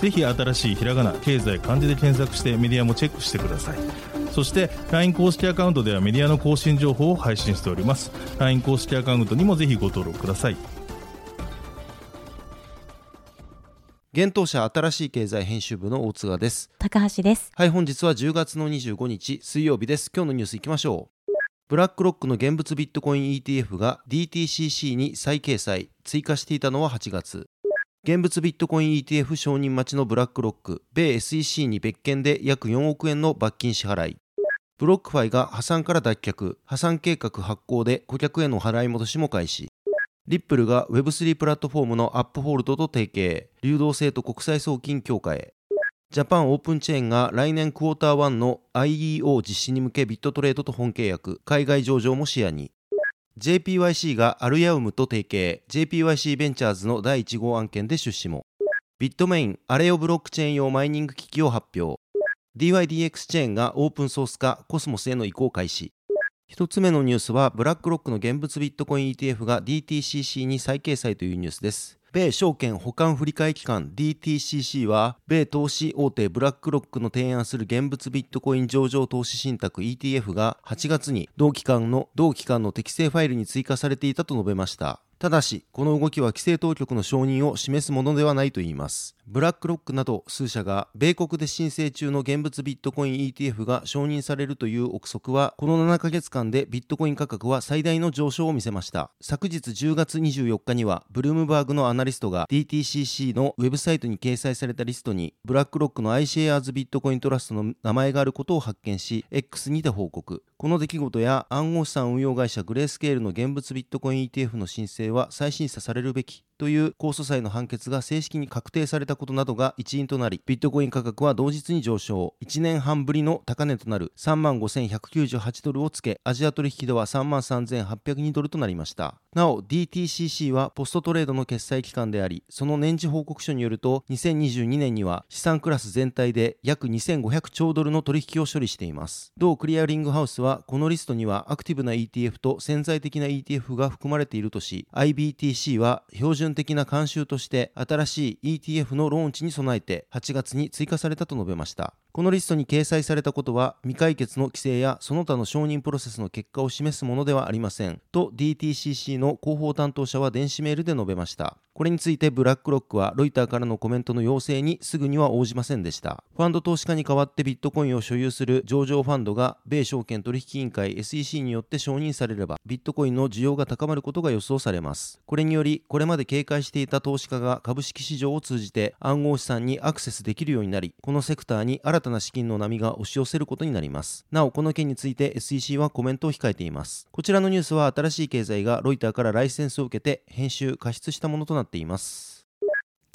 ぜひ新しいひらがな経済漢字で検索してメディアもチェックしてください。そして LINE 公式アカウントではメディアの更新情報を配信しております。LINE 公式アカウントにもぜひご登録ください。現当社新しい経済編集部の大津賀です。高橋です。はい本日は10月の25日水曜日です。今日のニュースいきましょう。ブラックロックの現物ビットコイン ETF が DTCC に再掲載追加していたのは8月現物ビットコイン ETF 承認待ちのブラックロック、米 SEC に別件で約4億円の罰金支払い。ブロックファイが破産から脱却、破産計画発効で顧客への払い戻しも開始。リップルが Web3 プラットフォームのアップホールドと提携、流動性と国際送金強化へ。ジャパンオープンチェーンが来年クォーター1の IEO 実施に向けビットトレードと本契約、海外上場も視野に。JPYC がアルヤウムと提携。JPYC ベンチャーズの第1号案件で出資も。ビットメイン、アレオブロックチェーン用マイニング機器を発表。DYDX チェーンがオープンソース化コスモスへの移行開始。1つ目のニュースはブラックロックの現物ビットコイン ETF が DTCC に再掲載というニュースです。米証券保管振替機関 DTCC は米投資大手ブラックロックの提案する現物ビットコイン上場投資信託 ETF が8月に同期間の同期間の適正ファイルに追加されていたと述べましたただし、この動きは規制当局の承認を示すものではないといいます。ブラックロックなど数社が米国で申請中の現物ビットコイン ETF が承認されるという憶測は、この7ヶ月間でビットコイン価格は最大の上昇を見せました。昨日10月24日には、ブルームバーグのアナリストが DTCC のウェブサイトに掲載されたリストに、ブラックロックの iShares ビットコイントラストの名前があることを発見し、X にて報告。この出来事や暗号資産運用会社グレースケールの現物ビットコイン ETF の申請は再審査されるべきという控訴裁の判決が正式に確定されたことなどが一因となり、ビットコイン価格は同日に上昇、1年半ぶりの高値となる3万5198ドルをつけ、アジア取引では3万3802ドルとなりました。なお、DTCC はポストトレードの決済機関であり、その年次報告書によると、2022年には資産クラス全体で約2500兆ドルの取引を処理しています。同クリアリングハウスは、このリストにはアクティブな ETF と潜在的な ETF が含まれているとし、IBTC は標準的な慣習として新しい ETF のローンチに備えて8月に追加されたと述べました。このリストに掲載されたことは未解決の規制やその他の承認プロセスの結果を示すものではありませんと DTCC の広報担当者は電子メールで述べました。これについてブラックロックはロイターからのコメントの要請にすぐには応じませんでした。ファンド投資家に代わってビットコインを所有する上場ファンドが米証券取引委員会 SEC によって承認されればビットコインの需要が高まることが予想されます。これによりこれまで警戒していた投資家が株式市場を通じて暗号資産にアクセスできるようになりこのセクターに新たな資金の波が押し寄せることになります。なおこの件について SEC はコメントを控えています。こちらのニュースは新しい経済がロイターからライセンスを受けて編集加筆したものとなっています。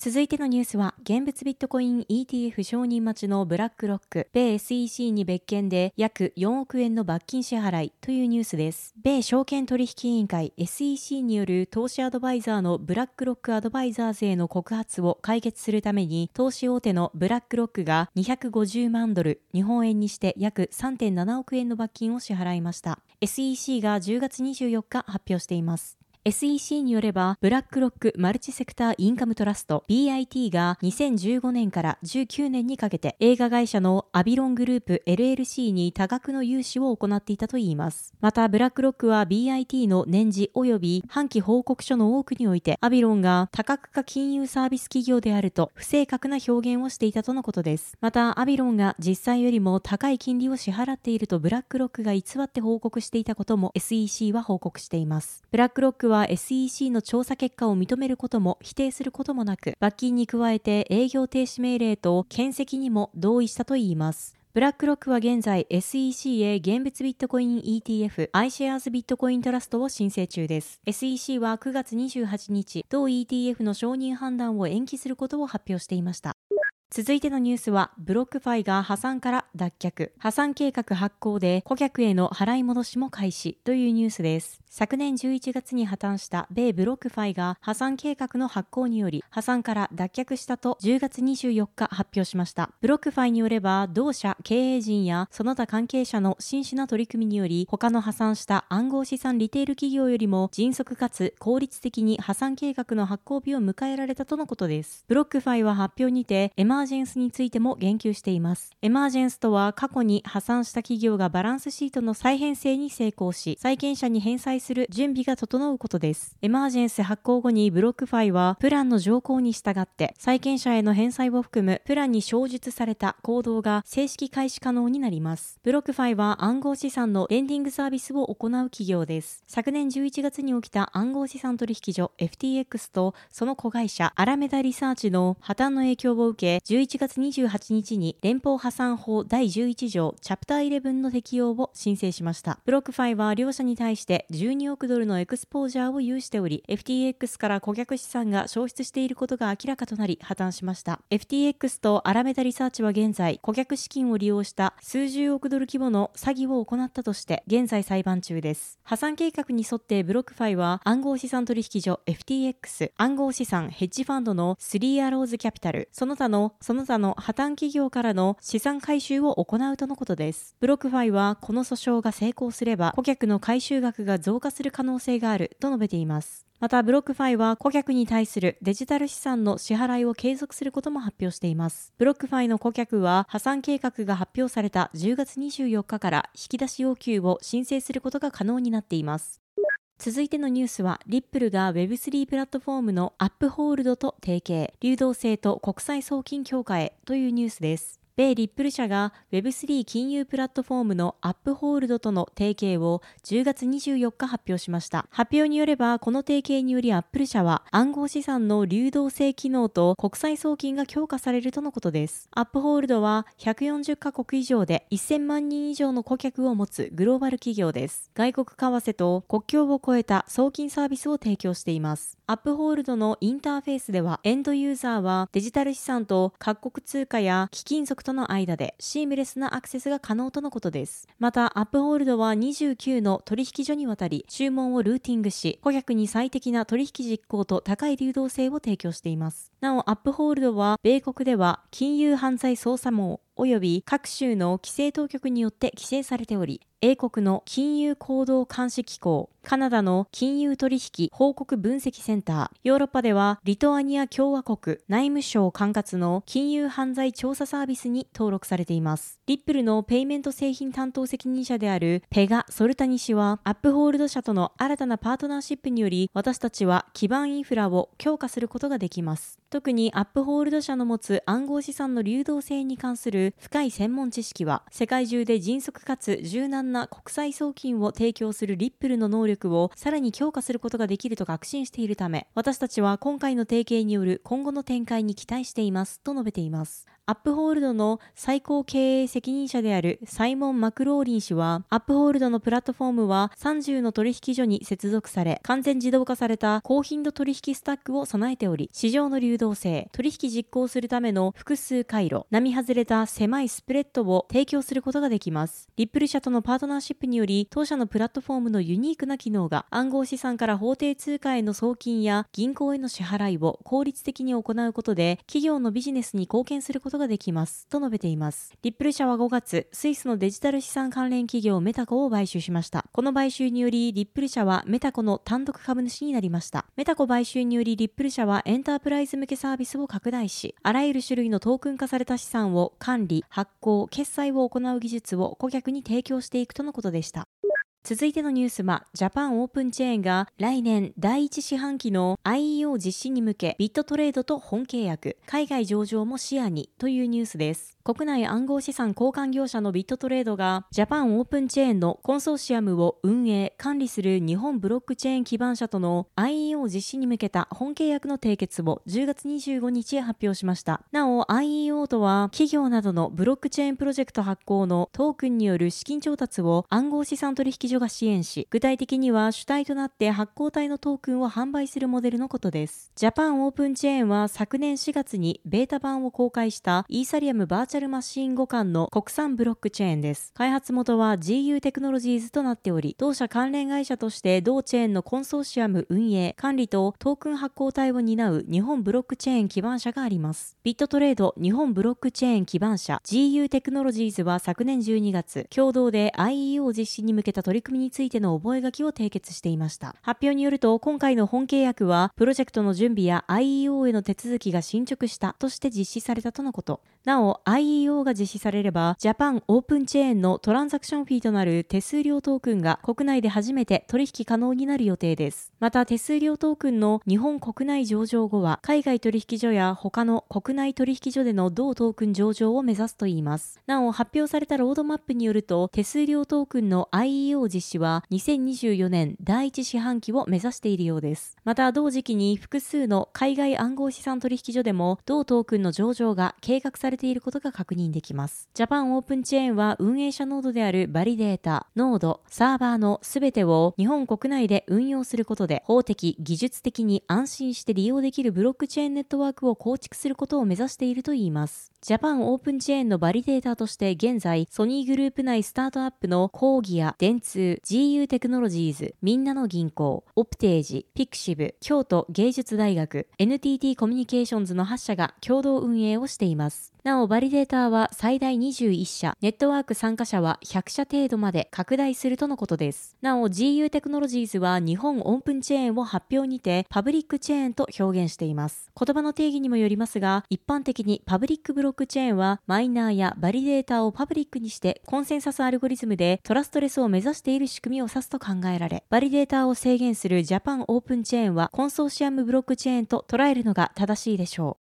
続いてのニュースは、現物ビットコイン ETF 承認待ちのブラックロック、米 SEC に別件で約4億円の罰金支払いというニュースです。米証券取引委員会 SEC による投資アドバイザーのブラックロックアドバイザーズへの告発を解決するために、投資大手のブラックロックが250万ドル、日本円にして約3.7億円の罰金を支払いました。SEC が10月24日発表しています。SEC によれば、ブラックロックマルチセクターインカムトラスト BIT が2015年から19年にかけて映画会社のアビロングループ LLC に多額の融資を行っていたといいます。また、ブラックロックは BIT の年次及び半期報告書の多くにおいて、アビロンが多角化金融サービス企業であると不正確な表現をしていたとのことです。また、アビロンが実際よりも高い金利を支払っているとブラックロックが偽って報告していたことも SEC は報告しています。ブラックロックは SEC の調査結果を認めることも否定することもなく、罰金に加えて営業停止命令と検責にも同意したといいます。ブラックロックは現在 SEC へ現物ビットコイン ETF iShares ビットコイントラストを申請中です。SEC は9月28日、同 ETF の承認判断を延期することを発表していました。続いてのニュースは、ブロックファイが破産から脱却、破産計画発効で顧客への払い戻しも開始というニュースです。昨年11月に破綻した米ブロックファイが破産計画の発効により破産から脱却したと10月24日発表しました。ブロックファイによれば同社経営陣やその他関係者の真摯な取り組みにより他の破産した暗号資産リテール企業よりも迅速かつ効率的に破産計画の発効日を迎えられたとのことです。ブロックファイは発表にて emergence についても言及しています。 emergence とは過去に破産した企業がバランスシートの再編成に成功し債権者に返済する準備が整うことです。エマージェンス発行後にブロックファイはプランの条項に従って債権者への返済を含むプランに詳述された行動が正式開始可能になります。ブロックファイは暗号資産のレンディングサービスを行う企業です。昨年11月に起きた暗号資産取引所 FTX とその子会社アラメダリサーチの破綻の影響を受け11月28日に連邦破産法第11条チャプター11の適用を申請しました。ブロックファイは両社に対して12億ドルのエクスポージャーを有しており、FTX から顧客資産が消失していることが明らかとなり破綻しました。FTX とアラメダリサーチは現在、顧客資金を利用した数十億ドル規模の詐欺を行ったとして、現在裁判中です。破産計画に沿ってブロックファイは暗号資産取引所 FTX、暗号資産ヘッジファンドのスリーアローズキャピタル、その他の、その他の破綻企業からの資産回収を行うとのことです。ブロックファイはこの訴訟が成功すれば、顧客の回収額が増加する可能性があると述べています。また、ブロックファイは顧客に対するデジタル資産の支払いを継続することも発表しています。ブロックファイの顧客は破産計画が発表された10月24日から引き出し要求を申請することが可能になっています。続いてのニュースは、リップルが Web3 プラットフォームのアップホールドと提携、流動性と国際送金強化へというニュースです。米リップル社が Web3 金融プラットフォームのアップホールドとの提携を10月24日発表しました。発表によれば、この提携によりアップル社は暗号資産の流動性機能と国際送金が強化されるとのことです。アップホールドは140カ国以上で1000万人以上の顧客を持つグローバル企業です。外国為替と国境を越えた送金サービスを提供しています。アップホールドのインターフェースではエンドユーザーはデジタル資産と各国通貨や貴金属との間でシームレスなアクセスが可能とのことです。また、アップホールドは29の取引所にわたり注文をルーティングし、顧客に最適な取引実行と高い流動性を提供しています。なお、アップホールドは、米国では金融犯罪捜査網及び各州の規制当局によって規制されており、英国の金融行動監視機構、カナダの金融取引報告分析センター、ヨーロッパではリトアニア共和国内務省管轄の金融犯罪調査サービスに登録されています。リップルのペイメント製品担当責任者であるペガ・ソルタニ氏は、アップホールド社との新たなパートナーシップにより、私たちは基盤インフラを強化することができます。特にアップホールド社の持つ暗号資産の流動性に関する深い専門知識は、世界中で迅速かつ柔軟な国際送金を提供するリップルの能力をさらに強化することができると確信しているため、私たちは今回の提携による今後の展開に期待していますと述べています。アップホールドの最高経営責任者であるサイモン・マクローリン氏は、アップホールドのプラットフォームは30の取引所に接続され、完全自動化された高頻度取引スタックを備えており、市場の流動性、取引実行するための複数回路、並外れた狭いスプレッドを提供することができます。リップル社とのパートナーシップにより、当社のプラットフォームのユニークな機能が暗号資産から法定通貨への送金や銀行への支払いを効率的に行うことで、企業のビジネスに貢献することができます。と述べています。リップル社は5月、スイスのデジタル資産関連企業メタコを買収しました。この買収により、リップル社はメタコの単独株主になりました。メタコ買収により、リップル社はエンタープライズ向けサービスを拡大し、あらゆる種類のトークン化された資産を管理、発行、決済を行う技術を顧客に提供していくとのことでした。続いてのニュースは、ジャパンオープンチェーンが来年第1四半期の IEO 実施に向けビットトレードと本契約、海外上場も視野にというニュースです。国内暗号資産交換業者のビットトレードがジャパンオープンチェーンのコンソーシアムを運営、管理する日本ブロックチェーン基盤者との IEO 実施に向けた本契約の締結を10月25日へ発表しました。なお IEO とは企業などのブロックチェーンプロジェクト発行のトークンによる資金調達を暗号資産取引所が支援し、具体的には主体となって発行体のトークンを販売するモデルのことです。ジャパンオープンチェーンは昨年4月にベータ版を公開したイーサリアムバーチャチャルマシン互換の国産ブロックチェーンです。開発元は GU テクノロジーズとなっており、同社関連会社として同チェーンのコンソーシアム運営、管理とトークン発行体を担う日本ブロックチェーン基盤社があります。ビットトレード日本ブロックチェーン基盤社 GU テクノロジーズは昨年12月、共同で IEO 実施に向けた取り組みについての覚書を締結していました。発表によると、今回の本契約は、プロジェクトの準備や IEO への手続きが進捗したとして実施されたとのこと。なお、IEO が実施されれば、ジャパンオープンチェーンのトランザクションフィーとなる手数料トークンが国内で初めて取引可能になる予定です。また、手数料トークンの日本国内上場後は、海外取引所や他の国内取引所での同トークン上場を目指すといいます。なお、発表されたロードマップによると、手数料トークンの IEO 実施は2024年第1四半期を目指しているようです。また、同時期に複数の海外暗号資産取引所でも同トークンの上場が計画されれていることが確認できます。ジャパンオープンチェーンは運営者ノードであるバリデータ、ノード、サーバーのすべてを日本国内で運用することで法的、技術的に安心して利用できるブロックチェーンネットワークを構築することを目指しているといいます。ジャパンオープンチェーンのバリデータとして現在、ソニーグループ内スタートアップのコーギア、電通、GU テクノロジーズ、みんなの銀行、オプテージ、ピクシブ、京都芸術大学、NTT コミュニケーションズの8社が共同運営をしています。なお、バリデーターは最大21社、ネットワーク参加者は100社程度まで拡大するとのことです。なお、GU テクノロジーズは日本オープンチェーンを発表にてパブリックチェーンと表現しています。言葉の定義にもよりますが、一般的にパブリックブロックチェーンはマイナーやバリデーターをパブリックにしてコンセンサスアルゴリズムでトラストレスを目指している仕組みを指すと考えられ、バリデーターを制限するジャパンオープンチェーンはコンソーシアムブロックチェーンと捉えるのが正しいでしょう。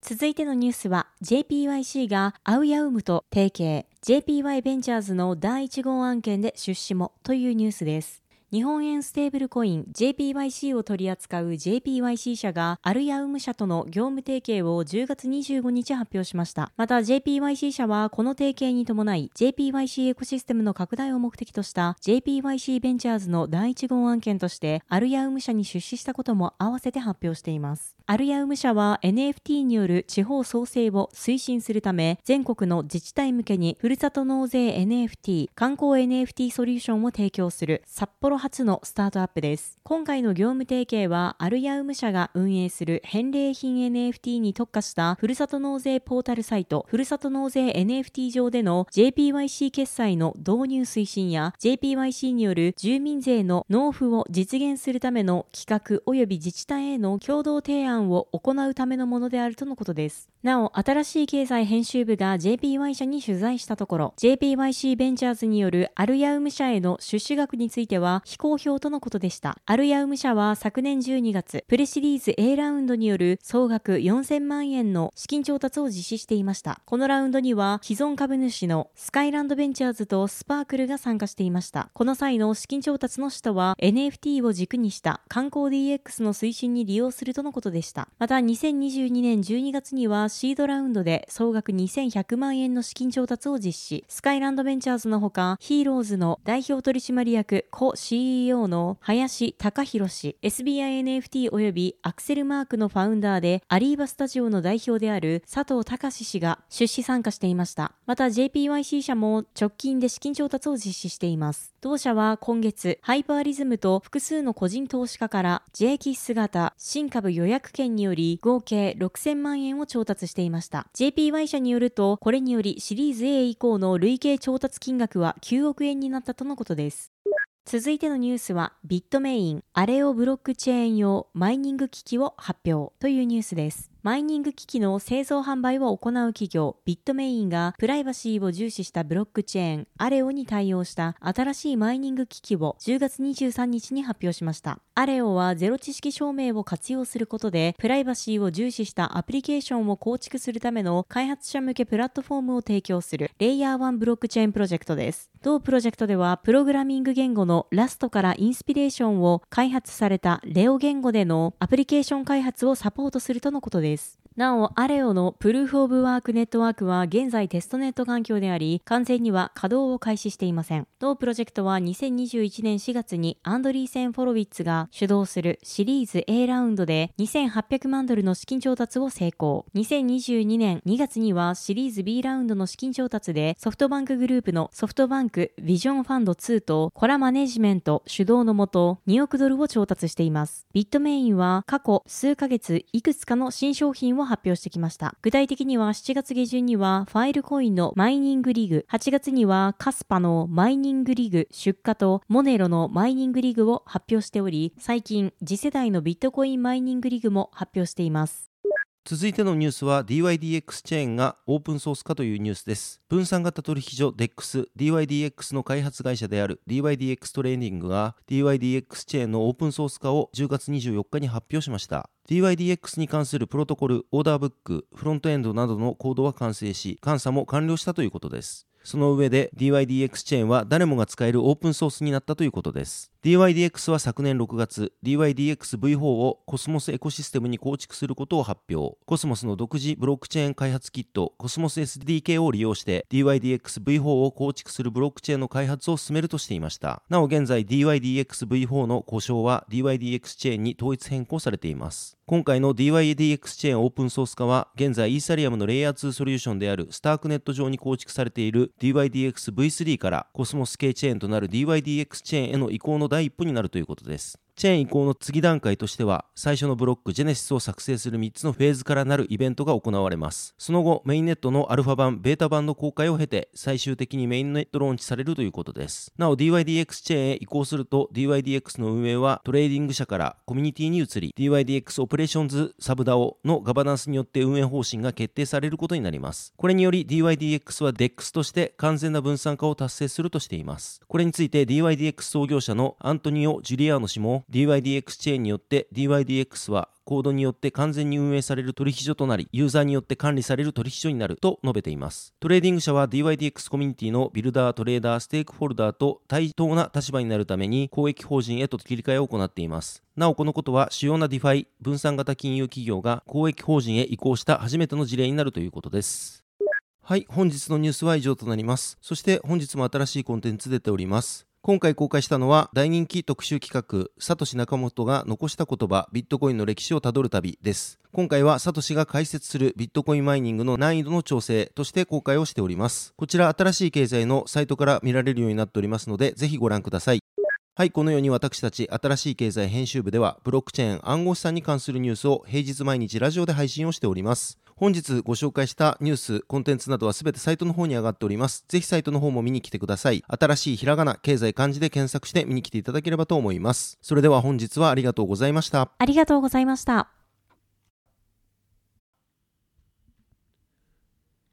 続いてのニュースは JPYC がアウヤウムと提携 JPY ベンチャーズの第1号案件で出資もというニュースです。日本円ステーブルコイン JPYC を取り扱う JPYC 社がアルヤウム社との業務提携を10月25日発表しました。また JPYC 社はこの提携に伴い JPYC エコシステムの拡大を目的とした JPYC ベンチャーズの第1号案件としてアルヤウム社に出資したことも合わせて発表しています。アルヤウム社は NFT による地方創生を推進するため全国の自治体向けにふるさと納税 NFT 観光 NFT ソリューションを提供する札幌初のスタートアップです。今回の業務提携は、アルヤウム社が運営する返礼品 NFT に特化したふるさと納税ポータルサイト、ふるさと納税 NFT 上での JPYC 決済の導入推進や JPYC による住民税の納付を実現するための企画及び自治体への共同提案を行うためのものであるとのことです。なお、新しい経済編集部が JPY 社に取材したところ、JPYC ベンチャーズによるアルヤウム社への出資額については、非公表とのことでした。アルヤウム社は昨年12月、プレシリーズ A ラウンドによる総額4000万円の資金調達を実施していました。このラウンドには、既存株主のスカイランドベンチャーズとスパークルが参加していました。この際の資金調達の使途は、NFT を軸にした観光 DX の推進に利用するとのことでした。また、2022年12月には、シードラウンドで総額2100万円の資金調達を実施。スカイランドベンチャーズのほか、ヒーローズの代表取締役、コ CEO の林隆弘氏、SBINFT 及びアクセルマークのファウンダーで、アリーバスタジオの代表である佐藤隆氏が出資参加していました。また JPYC 社も直近で資金調達を実施しています。同社は今月、ハイパーリズムと複数の個人投資家から J キッス型新株予約券により合計6000万円を調達していました。JPY 社によると、これによりシリーズ A 以降の累計調達金額は9億円になったとのことです。続いてのニュースは、ビットメイン、アレオブロックチェーン用マイニング機器を発表というニュースです。マイニング機器の製造販売を行う企業ビットメインがプライバシーを重視したブロックチェーンアレオに対応した新しいマイニング機器を10月23日に発表しました。アレオはゼロ知識証明を活用することでプライバシーを重視したアプリケーションを構築するための開発者向けプラットフォームを提供するレイヤー1ブロックチェーンプロジェクトです。同プロジェクトではプログラミング言語の Rust からインスピレーションを開発されたレオ言語でのアプリケーション開発をサポートするとのことです。this なお、アレオのプルーフオブワークネットワークは現在テストネット環境であり、完全には稼働を開始していません。同プロジェクトは2021年4月にアンドリーセン・ホロウィッツが主導するシリーズ A ラウンドで2800万ドルの資金調達を成功。2022年2月にはシリーズ B ラウンドの資金調達でソフトバンクグループのソフトバンクビジョンファンド2とコラマネジメント主導のもと2億ドルを調達しています。ビットメインは過去数ヶ月いくつかの新商品を発表してきました。具体的には7月下旬にはファイルコインのマイニングリグ、8月にはカスパのマイニングリグ出荷とモネロのマイニングリグを発表しており、最近次世代のビットコインマイニングリグも発表しています。続いてのニュースは DYDX チェーンがオープンソース化というニュースです。分散型取引所 DEX、DYDX の開発会社である DYDX トレーディングが DYDX チェーンのオープンソース化を10月24日に発表しました。DYDX に関するプロトコル、オーダーブック、フロントエンドなどのコードは完成し、監査も完了したということです。その上で DYDX チェーンは誰もが使えるオープンソースになったということです。DYDX は昨年6月、DYDXV4 をコスモスエコシステムに構築することを発表。コスモスの独自ブロックチェーン開発キット、コスモス SDK を利用して DYDXV4 を構築するブロックチェーンの開発を進めるとしていました。なお現在 DYDXV4 の呼称は DYDX チェーンに統一変更されています。今回の DYDX チェーンオープンソース化は、現在イーサリアムのレイヤー2ソリューションであるスタークネット上に構築されている DYDXV3 からコスモス系チェーンとなる DYDX チェーンへの移行の第一歩になるということです。チェーン移行の次段階としては、最初のブロックジェネシスを作成する3つのフェーズからなるイベントが行われます。その後、メインネットのアルファ版、ベータ版の公開を経て、最終的にメインネットローンチされるということです。なお、DYDX チェーンへ移行すると、DYDX の運営はトレーディング社からコミュニティに移り、DYDX オペレーションズサブダオのガバナンスによって運営方針が決定されることになります。これにより DYDX は DEX として完全な分散化を達成するとしています。これについて DYDX 創業者のアントニオ・ジュリアーノ氏も DYDX チェーンによって DYDX はコードによって完全に運営される取引所となり、ユーザーによって管理される取引所になると述べています。トレーディング社は DYDX コミュニティのビルダー、トレーダー、ステークホルダーと対等な立場になるために公益法人へと切り替えを行っています。なおこのことは主要な DeFi 分散型金融企業が公益法人へ移行した初めての事例になるということです。はい、本日のニュースは以上となります。そして本日も新しいコンテンツ出ております。今回公開したのは大人気特集企画、サトシ仲本が残した言葉、ビットコインの歴史をたどる旅です。今回はサトシが解説するビットコインマイニングの難易度の調整として公開をしております。こちら新しい経済のサイトから見られるようになっておりますので、ぜひご覧ください。はい、このように私たち新しい経済編集部では、ブロックチェーン暗号資産に関するニュースを平日毎日ラジオで配信をしております。本日ご紹介したニュース、コンテンツなどはすべてサイトの方に上がっております。ぜひサイトの方も見に来てください。新しいひらがな、経済漢字で検索して見に来ていただければと思います。それでは本日はありがとうございました。ありがとうございました。